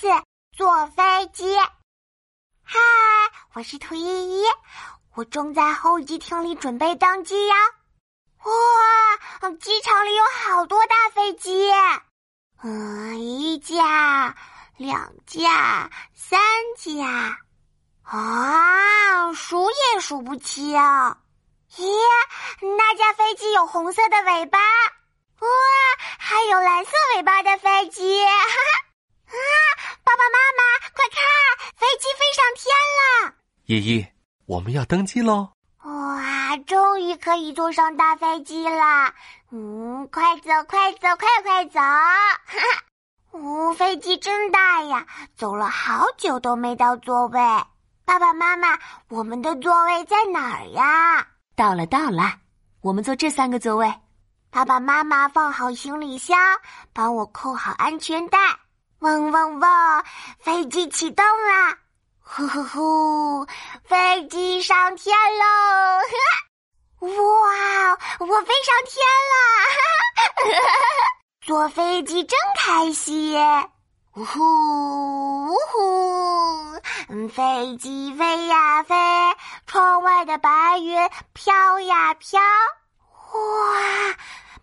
次坐飞机。嗨，我是兔依依，我正在候机厅里准备登机呀。哇，机场里有好多大飞机，嗯，一架、两架、三架，啊，数也数不清。咦，那架飞机有红色的尾巴，哇，还有蓝色尾巴的飞机，哈哈！啊，爸爸妈妈，快看，飞机飞上天了！依依，我们要登机喽！哇，终于可以坐上大飞机了！嗯，快走，快走，快快走！哈哈，哦，飞机真大呀，走了好久都没到座位。爸爸妈妈，我们的座位在哪儿呀？到了，到了，我们坐这三个座位。爸爸妈妈放好行李箱，帮我扣好安全带。嗡嗡嗡，飞机启动了！呼呼呼，飞机上天喽！哇，我飞上天了！坐飞机真开心！呜呼呜呼，飞机飞呀飞，窗外的白云飘呀飘。哇，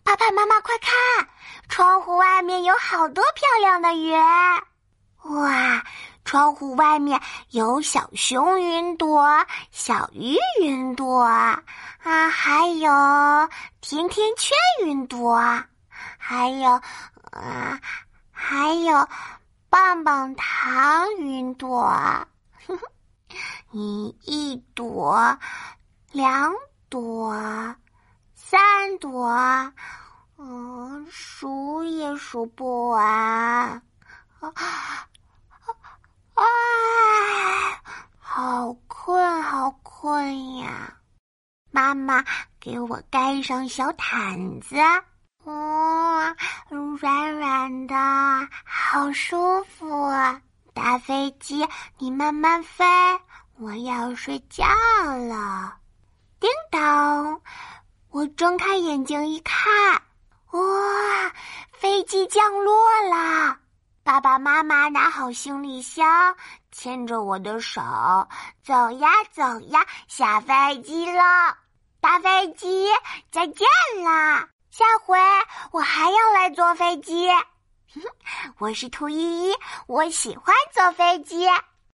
爸爸妈妈快看，窗户外面有好多漂亮的云。哇，窗户外面有小熊云朵、小鱼云朵啊，还有甜甜圈云朵，还有啊，还有。棒棒糖云朵，你一朵，两朵，三朵，嗯，数也数不完。啊！好困，好困呀！妈妈，给我盖上小毯子。哦，软软的，好舒服。大飞机，你慢慢飞，我要睡觉了。叮当，我睁开眼睛一看，哇，飞机降落了！爸爸妈妈拿好行李箱，牵着我的手，走呀走呀，下飞机了。大飞机，再见啦。下回我还要来坐飞机，我是兔依依，我喜欢坐飞机。